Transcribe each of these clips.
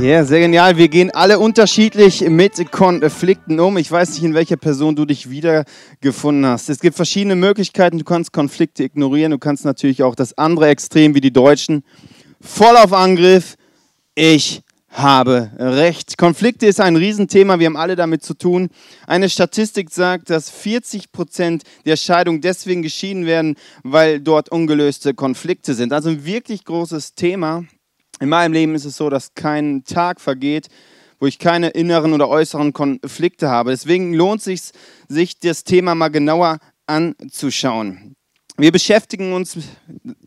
Ja, sehr genial. Wir gehen alle unterschiedlich mit Konflikten um. Ich weiß nicht, in welcher Person du dich wiedergefunden hast. Es gibt verschiedene Möglichkeiten. Du kannst Konflikte ignorieren. Du kannst natürlich auch das andere Extrem, wie die Deutschen, voll auf Angriff. Ich habe recht. Konflikte ist ein Riesenthema. Wir haben alle damit zu tun. Eine Statistik sagt, dass 40 Prozent der Scheidungen deswegen geschieden werden, weil dort ungelöste Konflikte sind. Also ein wirklich großes Thema. In meinem Leben ist es so, dass kein Tag vergeht, wo ich keine inneren oder äußeren Konflikte habe. Deswegen lohnt es sich, sich das Thema mal genauer anzuschauen. Wir beschäftigen uns,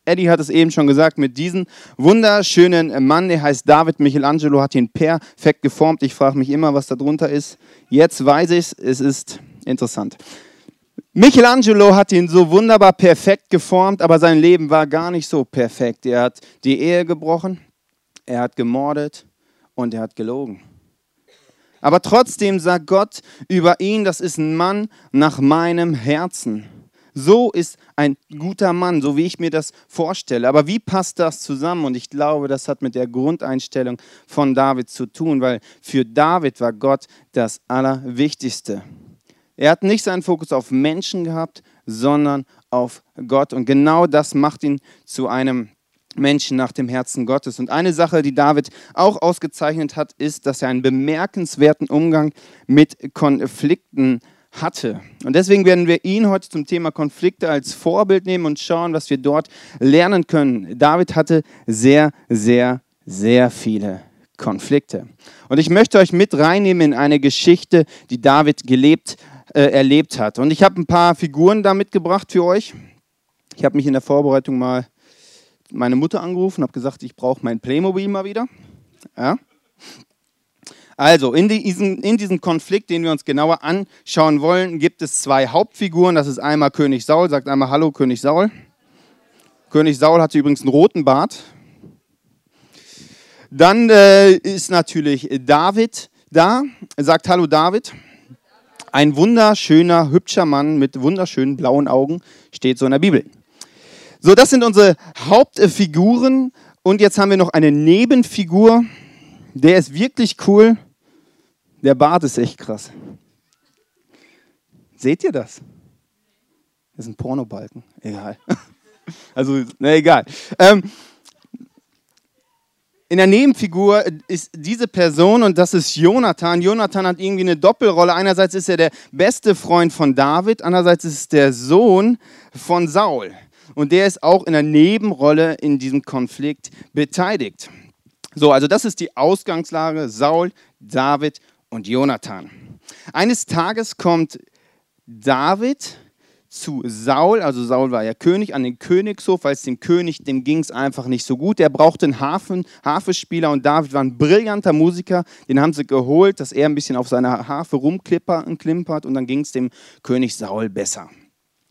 Eddie hat es eben schon gesagt, mit diesem wunderschönen Mann, der heißt David Michelangelo, hat ihn perfekt geformt. Ich frage mich immer, was da drunter ist. Jetzt weiß ich es, es ist interessant. Michelangelo hat ihn so wunderbar perfekt geformt, aber sein Leben war gar nicht so perfekt. Er hat die Ehe gebrochen, er hat gemordet und er hat gelogen. Aber trotzdem sagt Gott über ihn, das ist ein Mann nach meinem Herzen. So ist ein guter Mann, so wie ich mir das vorstelle. Aber wie passt das zusammen? Und ich glaube, das hat mit der Grundeinstellung von David zu tun, weil für David war Gott das Allerwichtigste. Er hat nicht seinen Fokus auf Menschen gehabt, sondern auf Gott. Und genau das macht ihn zu einem Menschen nach dem Herzen Gottes. Und eine Sache, die David auch ausgezeichnet hat, ist, dass er einen bemerkenswerten Umgang mit Konflikten hatte. Und deswegen werden wir ihn heute zum Thema Konflikte als Vorbild nehmen und schauen, was wir dort lernen können. David hatte sehr, sehr, sehr viele Konflikte. Und ich möchte euch mit reinnehmen in eine Geschichte, die David gelebt, äh, erlebt hat. Und ich habe ein paar Figuren da mitgebracht für euch. Ich habe mich in der Vorbereitung mal meine Mutter angerufen, und habe gesagt, ich brauche mein Playmobil mal wieder. Ja. Also, in, diesen, in diesem Konflikt, den wir uns genauer anschauen wollen, gibt es zwei Hauptfiguren. Das ist einmal König Saul, sagt einmal Hallo König Saul. König Saul hatte übrigens einen roten Bart. Dann äh, ist natürlich David da, sagt Hallo David. Ein wunderschöner, hübscher Mann mit wunderschönen blauen Augen, steht so in der Bibel. So, das sind unsere Hauptfiguren. Und jetzt haben wir noch eine Nebenfigur. Der ist wirklich cool. Der Bart ist echt krass. Seht ihr das? Das ist ein Pornobalken. Egal. Also, na egal. Ähm, in der Nebenfigur ist diese Person und das ist Jonathan. Jonathan hat irgendwie eine Doppelrolle. Einerseits ist er der beste Freund von David, andererseits ist es der Sohn von Saul und der ist auch in einer Nebenrolle in diesem Konflikt beteiligt. So, also das ist die Ausgangslage Saul, David und Jonathan. Eines Tages kommt David zu Saul, also Saul war ja König, an den Königshof, weil es dem König, dem ging es einfach nicht so gut. Er brauchte einen Hafen, Harfespieler und David war ein brillanter Musiker, den haben sie geholt, dass er ein bisschen auf seiner Harfe rumklimpert und dann ging es dem König Saul besser.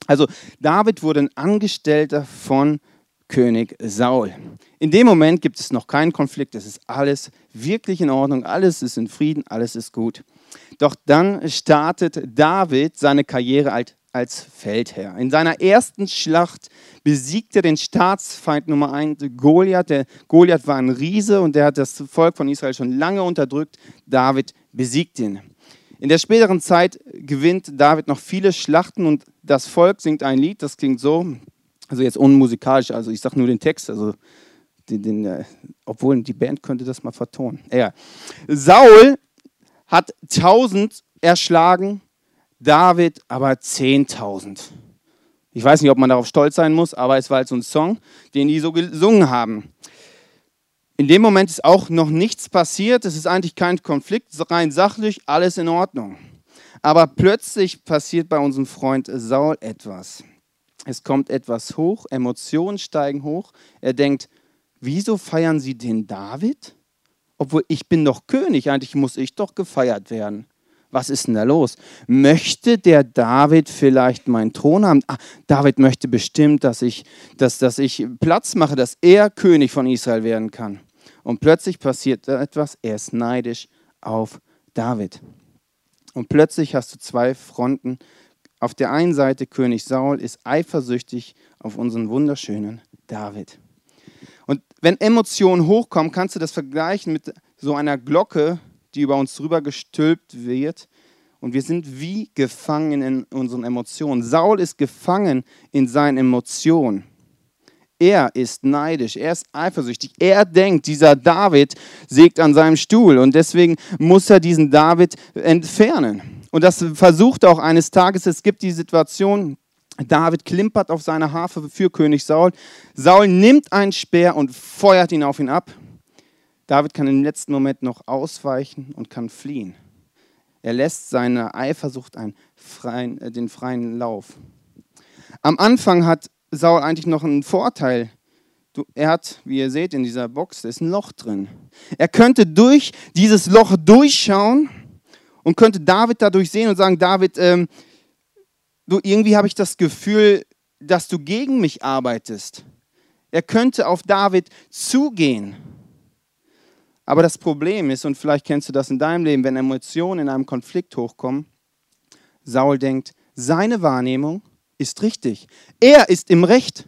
Also David wurde ein Angestellter von König Saul. In dem Moment gibt es noch keinen Konflikt, es ist alles wirklich in Ordnung, alles ist in Frieden, alles ist gut. Doch dann startet David seine Karriere als Feldherr. In seiner ersten Schlacht besiegt er den Staatsfeind Nummer 1, Goliath. Der Goliath war ein Riese und der hat das Volk von Israel schon lange unterdrückt. David besiegt ihn. In der späteren Zeit gewinnt David noch viele Schlachten und das Volk singt ein Lied, das klingt so, also jetzt unmusikalisch, also ich sage nur den Text, also den, den, äh, obwohl die Band könnte das mal vertonen. Ja. Saul hat 1000 erschlagen, David aber 10.000. Ich weiß nicht, ob man darauf stolz sein muss, aber es war halt so ein Song, den die so gesungen haben. In dem Moment ist auch noch nichts passiert, es ist eigentlich kein Konflikt, rein sachlich, alles in Ordnung. Aber plötzlich passiert bei unserem Freund Saul etwas. Es kommt etwas hoch, Emotionen steigen hoch. Er denkt, wieso feiern sie den David? Obwohl ich bin doch König, eigentlich muss ich doch gefeiert werden. Was ist denn da los? Möchte der David vielleicht meinen Thron haben? Ah, David möchte bestimmt, dass ich, dass, dass ich Platz mache, dass er König von Israel werden kann. Und plötzlich passiert etwas, er ist neidisch auf David. Und plötzlich hast du zwei Fronten. Auf der einen Seite König Saul ist eifersüchtig auf unseren wunderschönen David. Und wenn Emotionen hochkommen, kannst du das vergleichen mit so einer Glocke, die über uns drüber gestülpt wird. Und wir sind wie gefangen in unseren Emotionen. Saul ist gefangen in seinen Emotionen. Er ist neidisch, er ist eifersüchtig. Er denkt, dieser David sägt an seinem Stuhl und deswegen muss er diesen David entfernen. Und das versucht auch eines Tages. Es gibt die Situation, David klimpert auf seine Harfe für König Saul. Saul nimmt einen Speer und feuert ihn auf ihn ab. David kann im letzten Moment noch ausweichen und kann fliehen. Er lässt seiner Eifersucht freien, äh, den freien Lauf. Am Anfang hat Saul eigentlich noch einen Vorteil. Er hat, wie ihr seht, in dieser Box ist ein Loch drin. Er könnte durch dieses Loch durchschauen und könnte David dadurch sehen und sagen, David, ähm, du, irgendwie habe ich das Gefühl, dass du gegen mich arbeitest. Er könnte auf David zugehen. Aber das Problem ist, und vielleicht kennst du das in deinem Leben, wenn Emotionen in einem Konflikt hochkommen, Saul denkt, seine Wahrnehmung ist richtig. Er ist im Recht.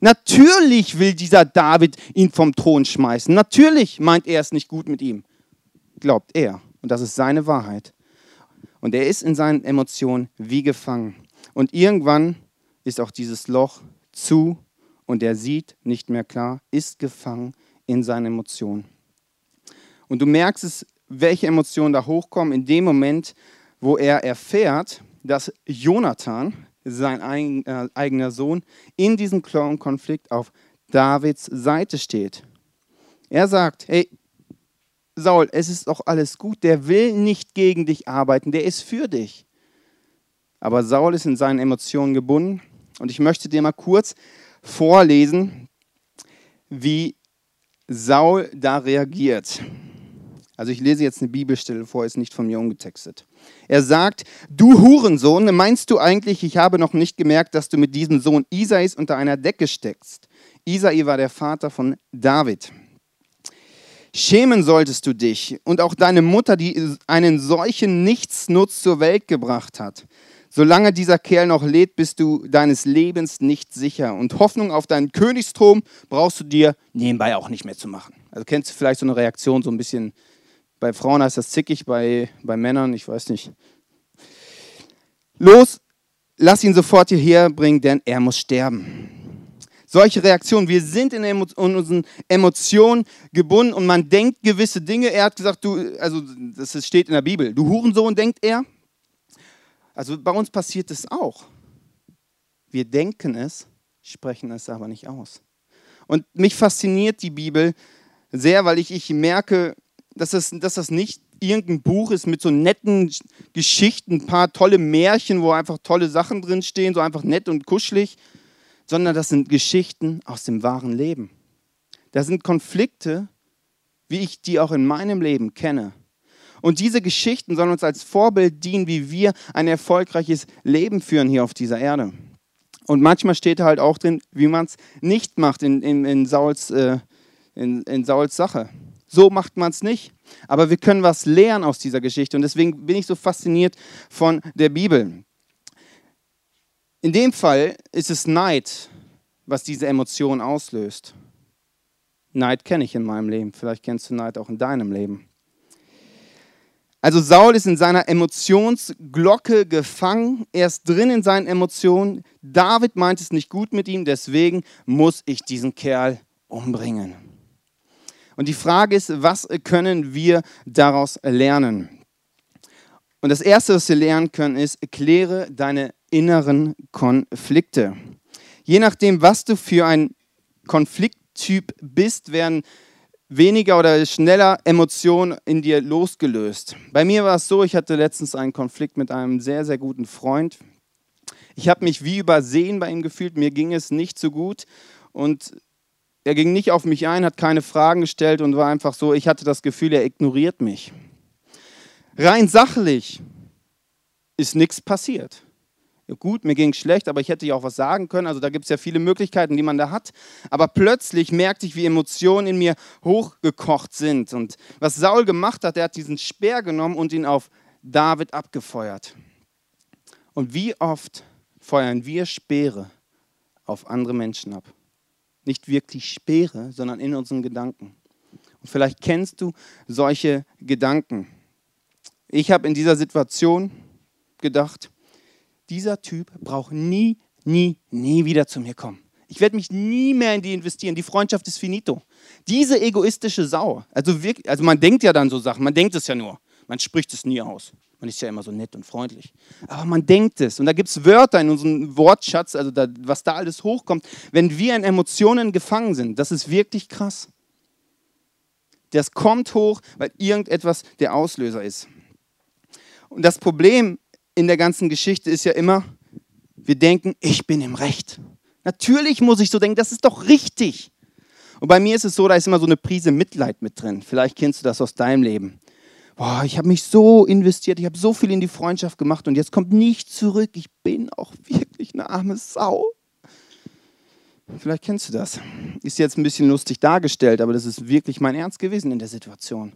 Natürlich will dieser David ihn vom Thron schmeißen. Natürlich meint er es nicht gut mit ihm. Glaubt er. Und das ist seine Wahrheit. Und er ist in seinen Emotionen wie gefangen. Und irgendwann ist auch dieses Loch zu und er sieht nicht mehr klar, ist gefangen in seinen Emotionen. Und du merkst es, welche Emotionen da hochkommen in dem Moment, wo er erfährt, dass Jonathan, sein äh, eigener Sohn, in diesem Konflikt auf Davids Seite steht. Er sagt, hey, Saul, es ist doch alles gut, der will nicht gegen dich arbeiten, der ist für dich. Aber Saul ist in seinen Emotionen gebunden und ich möchte dir mal kurz vorlesen, wie Saul da reagiert. Also ich lese jetzt eine Bibelstelle vor, ist nicht von mir umgetextet. Er sagt, du Hurensohn, meinst du eigentlich, ich habe noch nicht gemerkt, dass du mit diesem Sohn Isais unter einer Decke steckst? Isai war der Vater von David. Schämen solltest du dich und auch deine Mutter, die einen solchen Nichtsnutz zur Welt gebracht hat. Solange dieser Kerl noch lebt, bist du deines Lebens nicht sicher. Und Hoffnung auf deinen Königsthron brauchst du dir nebenbei auch nicht mehr zu machen. Also kennst du vielleicht so eine Reaktion, so ein bisschen bei Frauen heißt das zickig, bei, bei Männern, ich weiß nicht. Los, lass ihn sofort hierher bringen, denn er muss sterben. Solche Reaktionen, wir sind in, unseren Emotionen gebunden und man denkt gewisse Dinge. Er hat gesagt, du, also das steht in der Bibel, du Hurensohn, denkt er. Also bei uns passiert es auch. Wir denken es, sprechen es aber nicht aus. Und mich fasziniert die Bibel sehr, weil ich, ich merke, dass das, dass das nicht irgendein Buch ist mit so netten Geschichten, ein paar tolle Märchen, wo einfach tolle Sachen drinstehen, so einfach nett und kuschelig, sondern das sind Geschichten aus dem wahren Leben. Das sind Konflikte, wie ich die auch in meinem Leben kenne. Und diese Geschichten sollen uns als Vorbild dienen, wie wir ein erfolgreiches Leben führen hier auf dieser Erde. Und manchmal steht halt auch drin, wie man es nicht macht in, in, in, Sauls, äh, in, in Sauls Sache. So macht man es nicht. Aber wir können was lernen aus dieser Geschichte. Und deswegen bin ich so fasziniert von der Bibel. In dem Fall ist es Neid, was diese Emotion auslöst. Neid kenne ich in meinem Leben. Vielleicht kennst du Neid auch in deinem Leben. Also Saul ist in seiner Emotionsglocke gefangen. Er ist drin in seinen Emotionen. David meint es nicht gut mit ihm, deswegen muss ich diesen Kerl umbringen. Und die Frage ist, was können wir daraus lernen? Und das Erste, was wir lernen können, ist, kläre deine inneren Konflikte. Je nachdem, was du für ein Konflikttyp bist, werden weniger oder schneller Emotionen in dir losgelöst. Bei mir war es so, ich hatte letztens einen Konflikt mit einem sehr, sehr guten Freund. Ich habe mich wie übersehen bei ihm gefühlt, mir ging es nicht so gut und er ging nicht auf mich ein, hat keine Fragen gestellt und war einfach so, ich hatte das Gefühl, er ignoriert mich. Rein sachlich ist nichts passiert. Ja, gut, mir ging es schlecht, aber ich hätte ja auch was sagen können. Also da gibt es ja viele Möglichkeiten, die man da hat. Aber plötzlich merkte ich, wie Emotionen in mir hochgekocht sind. Und was Saul gemacht hat, er hat diesen Speer genommen und ihn auf David abgefeuert. Und wie oft feuern wir Speere auf andere Menschen ab? Nicht wirklich Speere, sondern in unseren Gedanken. Und vielleicht kennst du solche Gedanken. Ich habe in dieser Situation gedacht, dieser Typ braucht nie, nie, nie wieder zu mir kommen. Ich werde mich nie mehr in die investieren. Die Freundschaft ist finito. Diese egoistische Sau, also, wirklich, also man denkt ja dann so Sachen, man denkt es ja nur. Man spricht es nie aus. Man ist ja immer so nett und freundlich. Aber man denkt es. Und da gibt es Wörter in unserem Wortschatz, also da, was da alles hochkommt. Wenn wir in Emotionen gefangen sind, das ist wirklich krass. Das kommt hoch, weil irgendetwas der Auslöser ist. Und das Problem in der ganzen Geschichte ist ja immer, wir denken, ich bin im Recht. Natürlich muss ich so denken, das ist doch richtig. Und bei mir ist es so, da ist immer so eine Prise Mitleid mit drin. Vielleicht kennst du das aus deinem Leben boah, ich habe mich so investiert, ich habe so viel in die Freundschaft gemacht und jetzt kommt nichts zurück. Ich bin auch wirklich eine arme Sau. Vielleicht kennst du das. Ist jetzt ein bisschen lustig dargestellt, aber das ist wirklich mein Ernst gewesen in der Situation.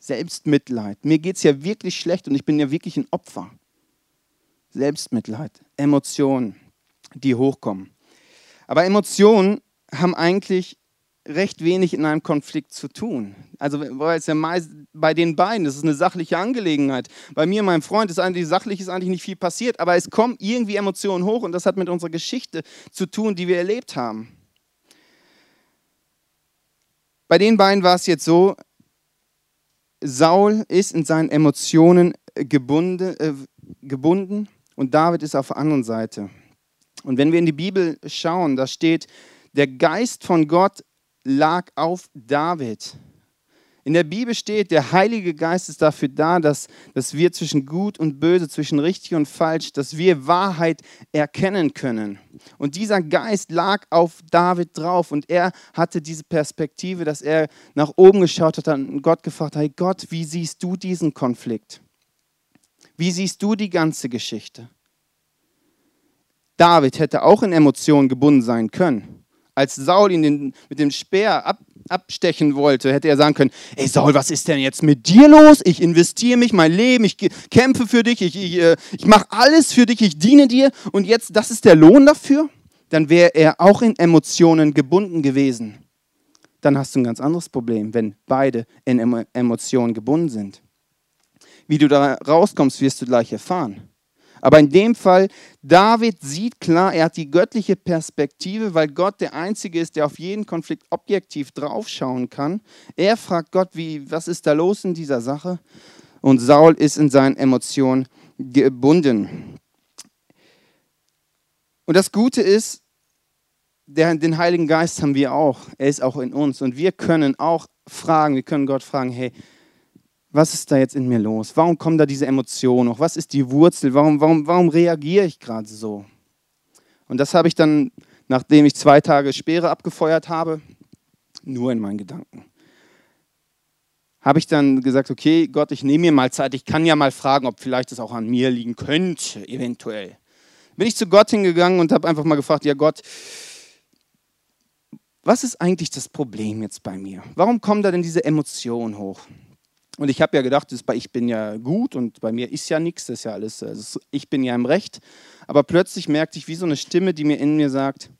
Selbstmitleid. Mir geht es ja wirklich schlecht und ich bin ja wirklich ein Opfer. Selbstmitleid, Emotionen, die hochkommen. Aber Emotionen haben eigentlich recht wenig in einem Konflikt zu tun. Also bei den beiden, das ist eine sachliche Angelegenheit. Bei mir, meinem Freund, ist eigentlich sachlich ist eigentlich nicht viel passiert, aber es kommen irgendwie Emotionen hoch und das hat mit unserer Geschichte zu tun, die wir erlebt haben. Bei den beiden war es jetzt so, Saul ist in seinen Emotionen gebunden, äh, gebunden und David ist auf der anderen Seite. Und wenn wir in die Bibel schauen, da steht, der Geist von Gott lag auf David. In der Bibel steht, der Heilige Geist ist dafür da, dass, dass wir zwischen Gut und Böse, zwischen richtig und falsch, dass wir Wahrheit erkennen können. Und dieser Geist lag auf David drauf und er hatte diese Perspektive, dass er nach oben geschaut hat und Gott gefragt hat, hey Gott, wie siehst du diesen Konflikt? Wie siehst du die ganze Geschichte? David hätte auch in Emotionen gebunden sein können. Als Saul ihn den, mit dem Speer ab, abstechen wollte, hätte er sagen können, ey Saul, was ist denn jetzt mit dir los? Ich investiere mich, mein Leben, ich kämpfe für dich, ich, ich, äh, ich mache alles für dich, ich diene dir und jetzt, das ist der Lohn dafür? Dann wäre er auch in Emotionen gebunden gewesen. Dann hast du ein ganz anderes Problem, wenn beide in Emotionen gebunden sind. Wie du da rauskommst, wirst du gleich erfahren. Aber in dem Fall, David sieht klar, er hat die göttliche Perspektive, weil Gott der Einzige ist, der auf jeden Konflikt objektiv draufschauen kann. Er fragt Gott, wie, was ist da los in dieser Sache? Und Saul ist in seinen Emotionen gebunden. Und das Gute ist, der, den Heiligen Geist haben wir auch. Er ist auch in uns. Und wir können auch fragen, wir können Gott fragen, hey, was ist da jetzt in mir los? Warum kommen da diese Emotionen noch? Was ist die Wurzel? Warum, warum, warum reagiere ich gerade so? Und das habe ich dann, nachdem ich zwei Tage Speere abgefeuert habe, nur in meinen Gedanken. Habe ich dann gesagt, okay, Gott, ich nehme mir mal Zeit, ich kann ja mal fragen, ob vielleicht es auch an mir liegen könnte, eventuell. Bin ich zu Gott hingegangen und habe einfach mal gefragt, ja Gott, was ist eigentlich das Problem jetzt bei mir? Warum kommen da denn diese Emotionen hoch? Und ich habe ja gedacht, ich bin ja gut und bei mir ist ja nichts, das ist ja alles, also ich bin ja im Recht. Aber plötzlich merkte ich wie so eine Stimme, die mir in mir sagt,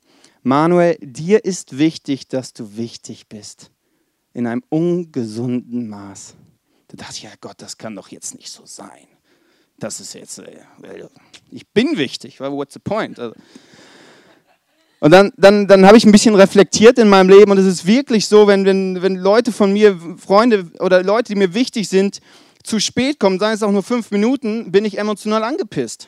Manuel, dir ist wichtig, dass du wichtig bist. In einem ungesunden Maß. Da dachte ich, ja Gott, das kann doch jetzt nicht so sein. Das ist jetzt, äh, ich bin wichtig, what's the point? Also, und dann, dann, dann habe ich ein bisschen reflektiert in meinem Leben und es ist wirklich so, wenn, wenn, wenn Leute von mir, Freunde oder Leute, die mir wichtig sind, zu spät kommen, seien es auch nur fünf Minuten, bin ich emotional angepisst.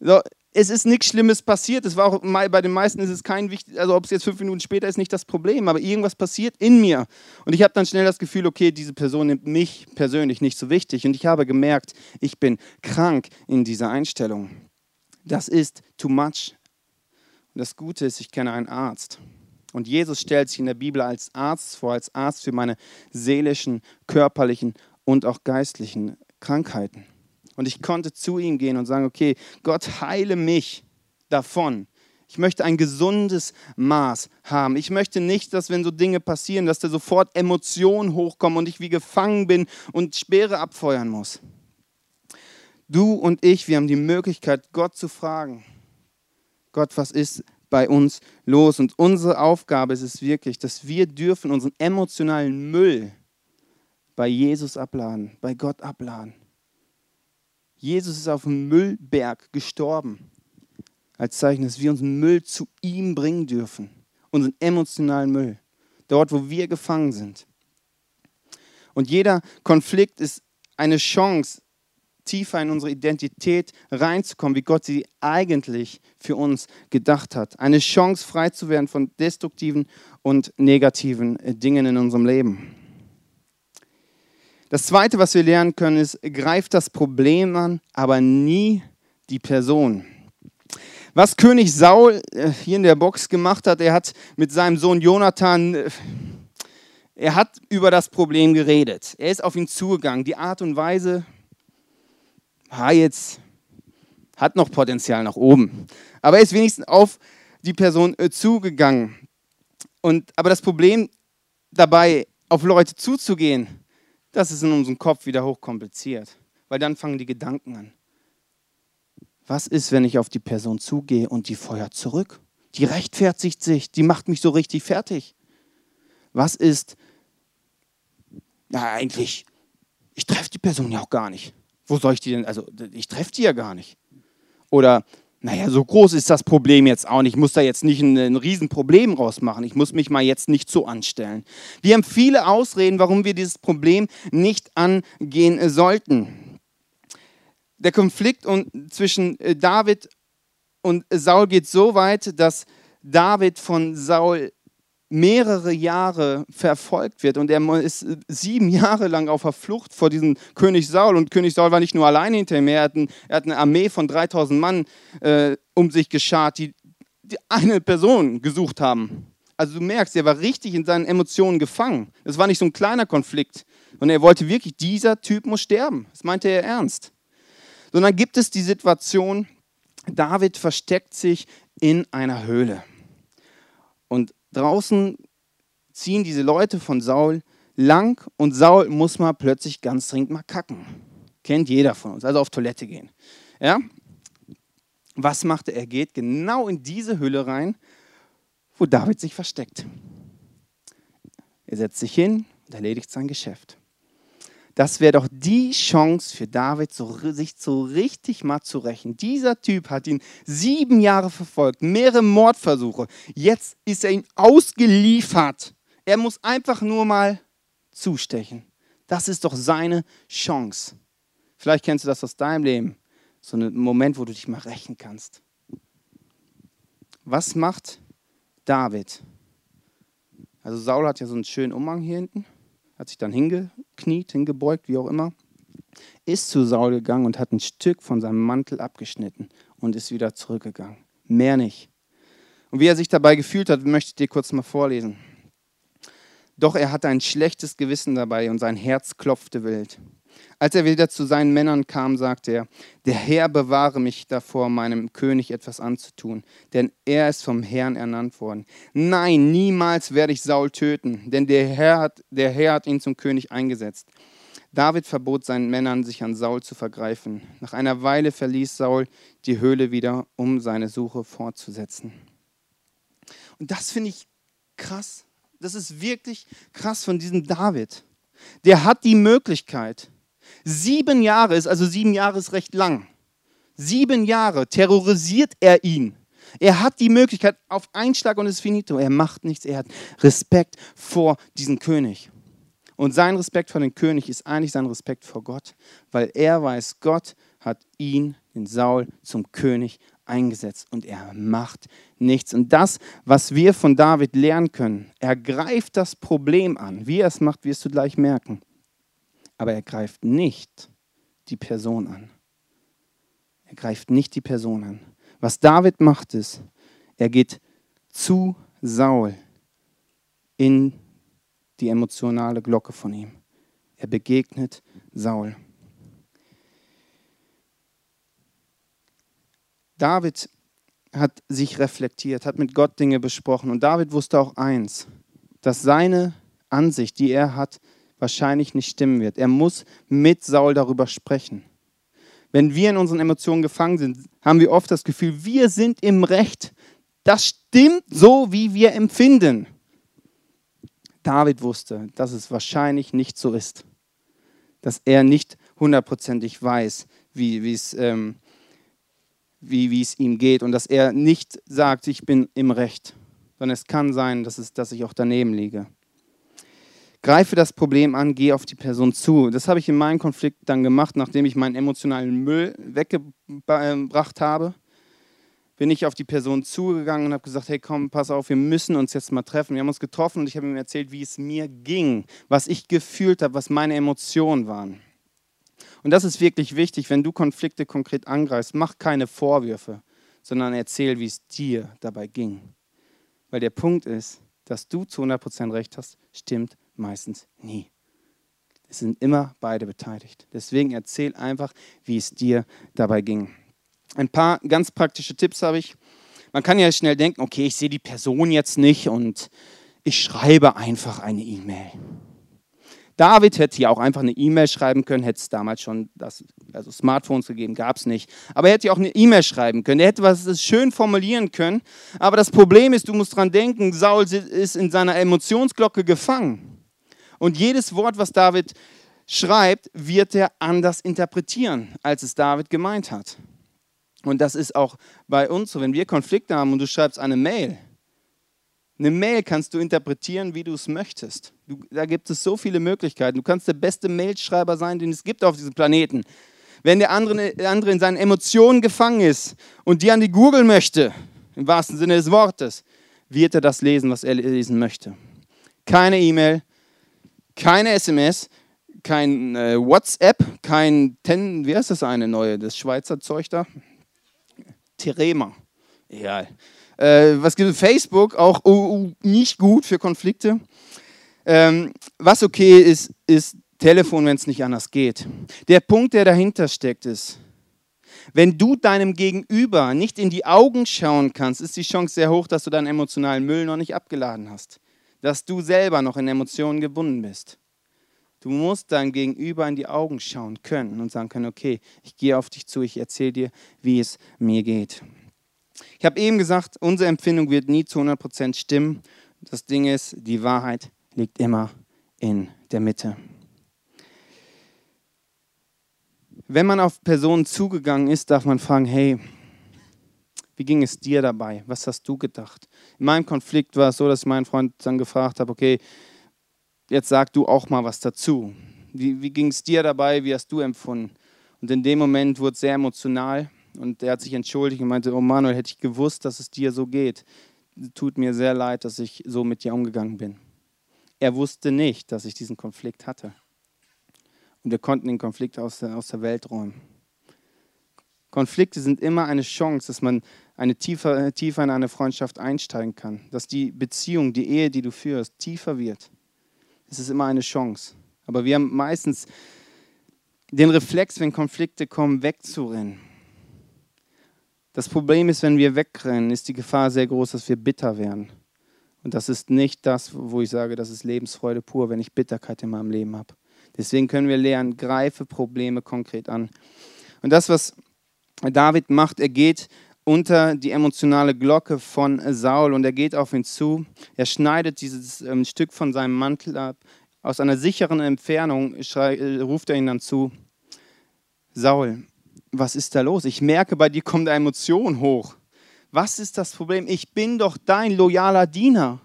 So, es ist nichts Schlimmes passiert. Es war auch bei den meisten ist es kein wichtig, also ob es jetzt fünf Minuten später ist, nicht das Problem, aber irgendwas passiert in mir. Und ich habe dann schnell das Gefühl, okay, diese Person nimmt mich persönlich nicht so wichtig. Und ich habe gemerkt, ich bin krank in dieser Einstellung. Das ist too much. Das Gute ist, ich kenne einen Arzt. Und Jesus stellt sich in der Bibel als Arzt vor, als Arzt für meine seelischen, körperlichen und auch geistlichen Krankheiten. Und ich konnte zu ihm gehen und sagen, okay, Gott heile mich davon. Ich möchte ein gesundes Maß haben. Ich möchte nicht, dass wenn so Dinge passieren, dass da sofort Emotionen hochkommen und ich wie gefangen bin und Speere abfeuern muss. Du und ich, wir haben die Möglichkeit, Gott zu fragen, Gott, was ist bei uns los. Und unsere Aufgabe ist es wirklich, dass wir dürfen unseren emotionalen Müll bei Jesus abladen, bei Gott abladen. Jesus ist auf dem Müllberg gestorben, als Zeichen, dass wir unseren Müll zu ihm bringen dürfen, unseren emotionalen Müll, dort, wo wir gefangen sind. Und jeder Konflikt ist eine Chance, tiefer in unsere Identität reinzukommen, wie Gott sie eigentlich für uns gedacht hat. Eine Chance, frei zu werden von destruktiven und negativen Dingen in unserem Leben. Das Zweite, was wir lernen können, ist, greift das Problem an, aber nie die Person. Was König Saul äh, hier in der Box gemacht hat, er hat mit seinem Sohn Jonathan, äh, er hat über das Problem geredet. Er ist auf ihn zugegangen. Die Art und Weise, ha, jetzt hat noch Potenzial nach oben. Aber er ist wenigstens auf die Person äh, zugegangen. Und, aber das Problem dabei, auf Leute zuzugehen, das ist in unserem Kopf wieder hochkompliziert, weil dann fangen die Gedanken an. Was ist, wenn ich auf die Person zugehe und die feuert zurück? Die rechtfertigt sich, die macht mich so richtig fertig. Was ist, ja eigentlich, ich treffe die Person ja auch gar nicht. Wo soll ich die denn, also ich treffe die ja gar nicht. Oder naja, so groß ist das Problem jetzt auch nicht. Ich muss da jetzt nicht ein, ein Riesenproblem rausmachen. Ich muss mich mal jetzt nicht so anstellen. Wir haben viele Ausreden, warum wir dieses Problem nicht angehen sollten. Der Konflikt zwischen äh, David und Saul geht so weit, dass David von Saul mehrere Jahre verfolgt wird und er ist sieben Jahre lang auf der Flucht vor diesem König Saul und König Saul war nicht nur alleine hinter ihm, er hat, ein, er hat eine Armee von 3000 Mann äh, um sich geschart, die, die eine Person gesucht haben. Also du merkst, er war richtig in seinen Emotionen gefangen. Es war nicht so ein kleiner Konflikt und er wollte wirklich, dieser Typ muss sterben. Das meinte er ernst. Sondern gibt es die Situation, David versteckt sich in einer Höhle. Und draußen ziehen diese Leute von Saul lang und Saul muss mal plötzlich ganz dringend mal kacken. Kennt jeder von uns, also auf Toilette gehen. Ja? Was macht er? Er geht genau in diese Hülle rein, wo David sich versteckt. Er setzt sich hin und erledigt sein Geschäft. Das wäre doch die Chance für David, sich so richtig mal zu rächen. Dieser Typ hat ihn sieben Jahre verfolgt, mehrere Mordversuche. Jetzt ist er ihm ausgeliefert. Er muss einfach nur mal zustechen. Das ist doch seine Chance. Vielleicht kennst du das aus deinem Leben. So ein Moment, wo du dich mal rächen kannst. Was macht David? Also Saul hat ja so einen schönen Umhang hier hinten hat sich dann hingekniet, hingebeugt, wie auch immer, ist zu Saul gegangen und hat ein Stück von seinem Mantel abgeschnitten und ist wieder zurückgegangen. Mehr nicht. Und wie er sich dabei gefühlt hat, möchte ich dir kurz mal vorlesen. Doch er hatte ein schlechtes Gewissen dabei und sein Herz klopfte wild. Als er wieder zu seinen Männern kam, sagte er, der Herr bewahre mich davor, meinem König etwas anzutun, denn er ist vom Herrn ernannt worden. Nein, niemals werde ich Saul töten, denn der Herr hat, der Herr hat ihn zum König eingesetzt. David verbot seinen Männern, sich an Saul zu vergreifen. Nach einer Weile verließ Saul die Höhle wieder, um seine Suche fortzusetzen. Und das finde ich krass. Das ist wirklich krass von diesem David. Der hat die Möglichkeit, Sieben Jahre ist, also sieben Jahre ist recht lang. Sieben Jahre terrorisiert er ihn. Er hat die Möglichkeit auf Einschlag und es ist finito. Er macht nichts. Er hat Respekt vor diesem König. Und sein Respekt vor dem König ist eigentlich sein Respekt vor Gott, weil er weiß, Gott hat ihn, den Saul, zum König eingesetzt und er macht nichts. Und das, was wir von David lernen können, er greift das Problem an. Wie er es macht, wirst du gleich merken aber er greift nicht die Person an. Er greift nicht die Person an. Was David macht ist, er geht zu Saul in die emotionale Glocke von ihm. Er begegnet Saul. David hat sich reflektiert, hat mit Gott Dinge besprochen und David wusste auch eins, dass seine Ansicht, die er hat, wahrscheinlich nicht stimmen wird. Er muss mit Saul darüber sprechen. Wenn wir in unseren Emotionen gefangen sind, haben wir oft das Gefühl, wir sind im Recht. Das stimmt so, wie wir empfinden. David wusste, dass es wahrscheinlich nicht so ist. Dass er nicht hundertprozentig weiß, wie, es, ähm, wie es ihm geht und dass er nicht sagt, ich bin im Recht, sondern es kann sein, dass, es, dass ich auch daneben liege. Greife das Problem an, geh auf die Person zu. Das habe ich in meinem Konflikt dann gemacht, nachdem ich meinen emotionalen Müll weggebracht habe. Bin ich auf die Person zugegangen und habe gesagt, hey komm, pass auf, wir müssen uns jetzt mal treffen. Wir haben uns getroffen und ich habe ihm erzählt, wie es mir ging, was ich gefühlt habe, was meine Emotionen waren. Und das ist wirklich wichtig, wenn du Konflikte konkret angreifst, mach keine Vorwürfe, sondern erzähl, wie es dir dabei ging. Weil der Punkt ist, dass du zu 100% recht hast, stimmt meistens nie. Es sind immer beide beteiligt. Deswegen erzähl einfach, wie es dir dabei ging. Ein paar ganz praktische Tipps habe ich. Man kann ja schnell denken, okay, ich sehe die Person jetzt nicht und ich schreibe einfach eine E-Mail. David hätte ja auch einfach eine E-Mail schreiben können, hätte es damals schon das, also Smartphones gegeben, gab es nicht. Aber er hätte ja auch eine E-Mail schreiben können. Er hätte was schön formulieren können. Aber das Problem ist, du musst dran denken, Saul ist in seiner Emotionsglocke gefangen. Und jedes Wort, was David schreibt, wird er anders interpretieren, als es David gemeint hat. Und das ist auch bei uns so, wenn wir Konflikte haben und du schreibst eine Mail, eine Mail kannst du interpretieren, wie du es möchtest. Du, da gibt es so viele Möglichkeiten. Du kannst der beste Mailschreiber sein, den es gibt auf diesem Planeten. Wenn der andere, der andere in seinen Emotionen gefangen ist und dir an die Google möchte, im wahrsten Sinne des Wortes, wird er das lesen, was er lesen möchte. Keine E-Mail, keine SMS, kein äh, WhatsApp, kein Ten, wie heißt das eine neue, das Schweizer Zeug da? Terema. Egal. Äh, was gibt es? Facebook, auch uh, uh, nicht gut für Konflikte. Ähm, was okay ist, ist Telefon, wenn es nicht anders geht. Der Punkt, der dahinter steckt, ist, wenn du deinem Gegenüber nicht in die Augen schauen kannst, ist die Chance sehr hoch, dass du deinen emotionalen Müll noch nicht abgeladen hast. Dass du selber noch in Emotionen gebunden bist. Du musst deinem Gegenüber in die Augen schauen können und sagen können, okay, ich gehe auf dich zu, ich erzähle dir, wie es mir geht. Ich habe eben gesagt, unsere Empfindung wird nie zu 100% stimmen. Das Ding ist, die Wahrheit liegt immer in der Mitte. Wenn man auf Personen zugegangen ist, darf man fragen, hey, wie ging es dir dabei? Was hast du gedacht? In meinem Konflikt war es so, dass ich meinen Freund dann gefragt habe, okay, jetzt sag du auch mal was dazu. Wie, wie ging es dir dabei? Wie hast du empfunden? Und in dem Moment wurde es sehr emotional. Und er hat sich entschuldigt und meinte, oh Manuel, hätte ich gewusst, dass es dir so geht. Tut mir sehr leid, dass ich so mit dir umgegangen bin. Er wusste nicht, dass ich diesen Konflikt hatte. Und wir konnten den Konflikt aus der, aus der Welt räumen. Konflikte sind immer eine Chance, dass man eine tiefer, tiefer in eine Freundschaft einsteigen kann. Dass die Beziehung, die Ehe, die du führst, tiefer wird. Es ist immer eine Chance. Aber wir haben meistens den Reflex, wenn Konflikte kommen, wegzurennen. Das Problem ist, wenn wir wegrennen, ist die Gefahr sehr groß, dass wir bitter werden. Und das ist nicht das, wo ich sage, das ist Lebensfreude pur, wenn ich Bitterkeit in meinem Leben habe. Deswegen können wir lernen, greife Probleme konkret an. Und das, was David macht, er geht unter die emotionale Glocke von Saul und er geht auf ihn zu. Er schneidet dieses ähm, Stück von seinem Mantel ab. Aus einer sicheren Entfernung ruft er ihn dann zu. Saul, was ist da los? Ich merke, bei dir kommt eine Emotion hoch. Was ist das Problem? Ich bin doch dein loyaler Diener.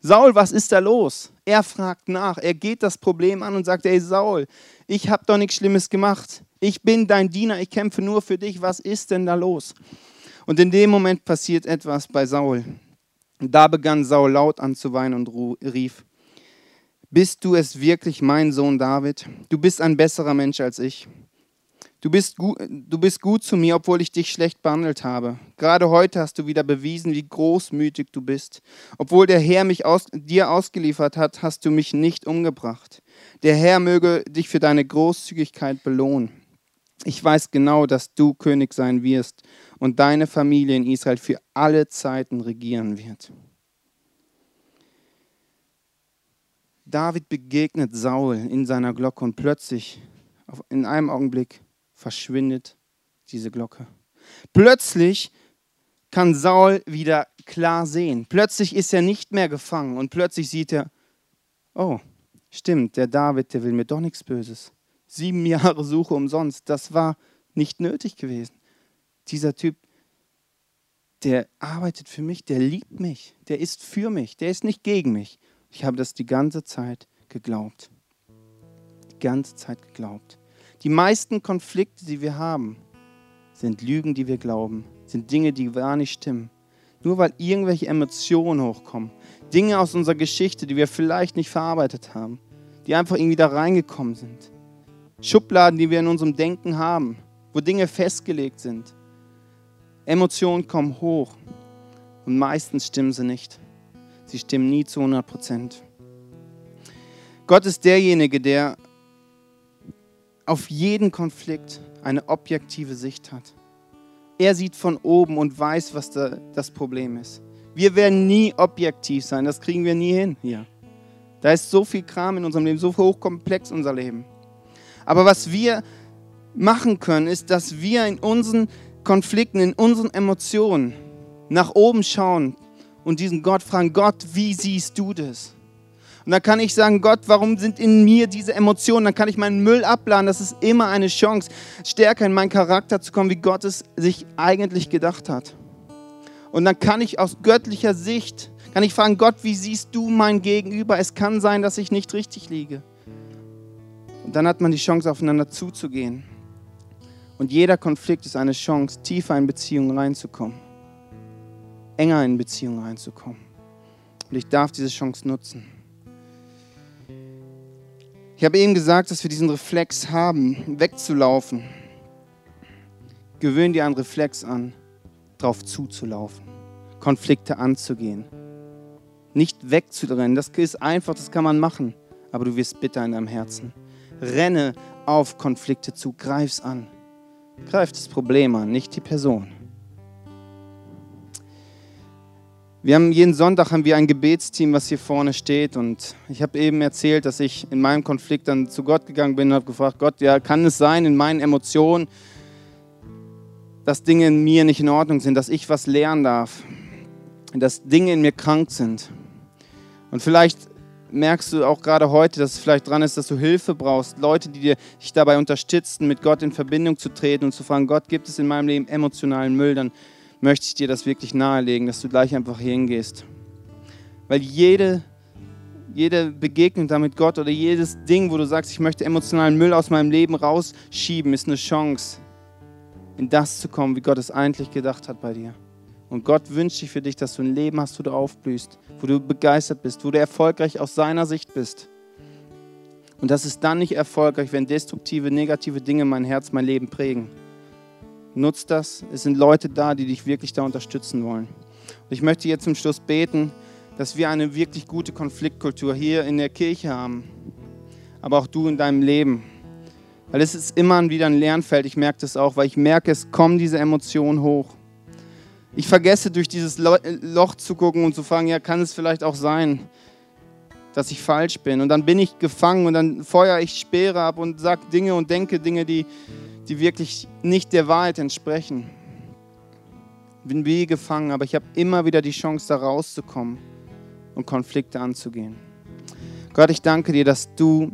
Saul, was ist da los? Er fragt nach, er geht das Problem an und sagt, ey Saul, ich habe doch nichts Schlimmes gemacht. Ich bin dein Diener, ich kämpfe nur für dich. Was ist denn da los? Und in dem Moment passiert etwas bei Saul. Da begann Saul laut an zu weinen und rief, bist du es wirklich, mein Sohn David? Du bist ein besserer Mensch als ich. Du bist, gut, du bist gut zu mir, obwohl ich dich schlecht behandelt habe. Gerade heute hast du wieder bewiesen, wie großmütig du bist. Obwohl der Herr mich aus, dir ausgeliefert hat, hast du mich nicht umgebracht. Der Herr möge dich für deine Großzügigkeit belohnen. Ich weiß genau, dass du König sein wirst und deine Familie in Israel für alle Zeiten regieren wird. David begegnet Saul in seiner Glocke und plötzlich, in einem Augenblick, verschwindet diese Glocke. Plötzlich kann Saul wieder klar sehen. Plötzlich ist er nicht mehr gefangen und plötzlich sieht er, oh, stimmt, der David, der will mir doch nichts Böses. Sieben Jahre Suche umsonst, das war nicht nötig gewesen. Dieser Typ, der arbeitet für mich, der liebt mich, der ist für mich, der ist nicht gegen mich. Ich habe das die ganze Zeit geglaubt. Die ganze Zeit geglaubt. Die meisten Konflikte, die wir haben, sind Lügen, die wir glauben, sind Dinge, die gar nicht stimmen. Nur weil irgendwelche Emotionen hochkommen, Dinge aus unserer Geschichte, die wir vielleicht nicht verarbeitet haben, die einfach irgendwie da reingekommen sind. Schubladen, die wir in unserem Denken haben, wo Dinge festgelegt sind. Emotionen kommen hoch und meistens stimmen sie nicht. Sie stimmen nie zu 100 Prozent. Gott ist derjenige, der auf jeden Konflikt eine objektive Sicht hat. Er sieht von oben und weiß, was da das Problem ist. Wir werden nie objektiv sein, das kriegen wir nie hin hier. Da ist so viel Kram in unserem Leben, so hochkomplex unser Leben. Aber was wir machen können, ist, dass wir in unseren Konflikten, in unseren Emotionen nach oben schauen und diesen Gott fragen, Gott, wie siehst du das? Und dann kann ich sagen, Gott, warum sind in mir diese Emotionen? Dann kann ich meinen Müll abladen. Das ist immer eine Chance, stärker in meinen Charakter zu kommen, wie Gott es sich eigentlich gedacht hat. Und dann kann ich aus göttlicher Sicht, kann ich fragen, Gott, wie siehst du mein Gegenüber? Es kann sein, dass ich nicht richtig liege. Und dann hat man die Chance, aufeinander zuzugehen. Und jeder Konflikt ist eine Chance, tiefer in Beziehungen reinzukommen. Enger in Beziehungen reinzukommen. Und ich darf diese Chance nutzen. Ich habe eben gesagt, dass wir diesen Reflex haben, wegzulaufen. Gewöhn dir einen Reflex an, darauf zuzulaufen, Konflikte anzugehen. Nicht wegzurennen, das ist einfach, das kann man machen, aber du wirst bitter in deinem Herzen. Renne auf Konflikte zu, greif's an. Greif das Problem an, nicht die Person. Wir haben jeden Sonntag haben wir ein Gebetsteam, was hier vorne steht. Und ich habe eben erzählt, dass ich in meinem Konflikt dann zu Gott gegangen bin und habe gefragt, Gott, ja, kann es sein in meinen Emotionen, dass Dinge in mir nicht in Ordnung sind, dass ich was lernen darf, dass Dinge in mir krank sind. Und vielleicht merkst du auch gerade heute, dass es vielleicht dran ist, dass du Hilfe brauchst, Leute, die dir, dich dabei unterstützen, mit Gott in Verbindung zu treten und zu fragen, Gott, gibt es in meinem Leben emotionalen Müll, dann möchte ich dir das wirklich nahelegen, dass du gleich einfach hingehst. Weil jede, jede Begegnung da mit Gott oder jedes Ding, wo du sagst, ich möchte emotionalen Müll aus meinem Leben rausschieben, ist eine Chance, in das zu kommen, wie Gott es eigentlich gedacht hat bei dir. Und Gott wünscht sich für dich, dass du ein Leben hast, wo du aufblühst, wo du begeistert bist, wo du erfolgreich aus seiner Sicht bist. Und das ist dann nicht erfolgreich, wenn destruktive, negative Dinge mein Herz, mein Leben prägen. Nutz das. Es sind Leute da, die dich wirklich da unterstützen wollen. Und ich möchte jetzt zum Schluss beten, dass wir eine wirklich gute Konfliktkultur hier in der Kirche haben, aber auch du in deinem Leben. Weil es ist immer wieder ein Lernfeld. Ich merke das auch, weil ich merke, es kommen diese Emotionen hoch. Ich vergesse durch dieses Loch zu gucken und zu fragen, ja, kann es vielleicht auch sein, dass ich falsch bin? Und dann bin ich gefangen und dann feuere ich Speere ab und sage Dinge und denke Dinge, die, die wirklich nicht der Wahrheit entsprechen. Bin wie gefangen, aber ich habe immer wieder die Chance, da rauszukommen und Konflikte anzugehen. Gott, ich danke dir, dass du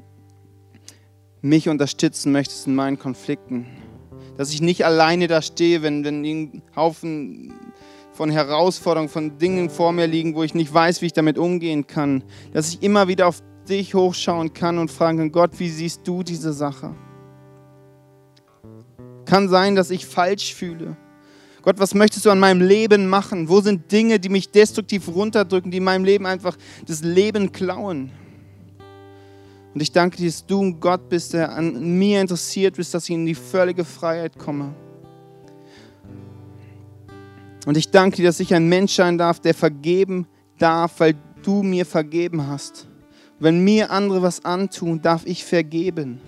mich unterstützen möchtest in meinen Konflikten. Dass ich nicht alleine da stehe, wenn, wenn ein Haufen von Herausforderungen, von Dingen vor mir liegen, wo ich nicht weiß, wie ich damit umgehen kann. Dass ich immer wieder auf dich hochschauen kann und fragen kann, Gott, wie siehst du diese Sache? Kann sein, dass ich falsch fühle. Gott, was möchtest du an meinem Leben machen? Wo sind Dinge, die mich destruktiv runterdrücken, die meinem Leben einfach das Leben klauen? Und ich danke dir, dass du ein Gott bist, der an mir interessiert bist, dass ich in die völlige Freiheit komme. Und ich danke dir, dass ich ein Mensch sein darf, der vergeben darf, weil du mir vergeben hast. Wenn mir andere was antun, darf ich vergeben.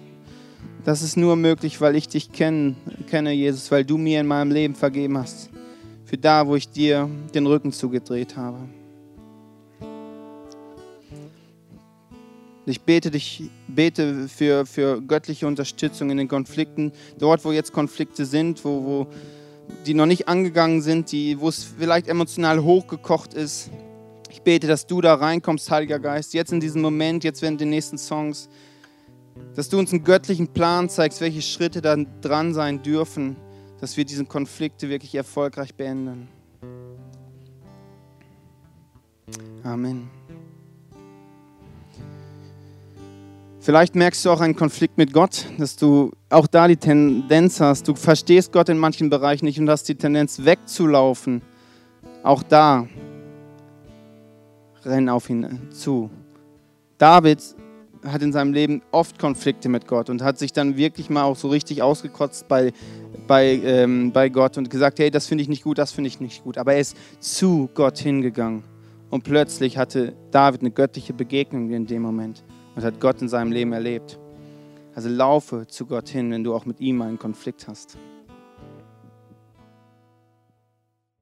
Das ist nur möglich, weil ich dich kenn, kenne, Jesus, weil du mir in meinem Leben vergeben hast. Für da, wo ich dir den Rücken zugedreht habe. Ich bete dich, bete für, für göttliche Unterstützung in den Konflikten, dort, wo jetzt Konflikte sind, wo, wo, die noch nicht angegangen sind, die, wo es vielleicht emotional hochgekocht ist. Ich bete, dass du da reinkommst, Heiliger Geist, jetzt in diesem Moment, jetzt während den nächsten Songs, dass du uns einen göttlichen Plan zeigst, welche Schritte da dran sein dürfen, dass wir diese Konflikte wirklich erfolgreich beenden. Amen. Vielleicht merkst du auch einen Konflikt mit Gott, dass du auch da die Tendenz hast, du verstehst Gott in manchen Bereichen nicht und hast die Tendenz wegzulaufen. Auch da renn auf ihn zu. David hat in seinem Leben oft Konflikte mit Gott und hat sich dann wirklich mal auch so richtig ausgekotzt bei, bei, ähm, bei Gott und gesagt, hey, das finde ich nicht gut, das finde ich nicht gut. Aber er ist zu Gott hingegangen. Und plötzlich hatte David eine göttliche Begegnung in dem Moment und hat Gott in seinem Leben erlebt. Also laufe zu Gott hin, wenn du auch mit ihm einen Konflikt hast.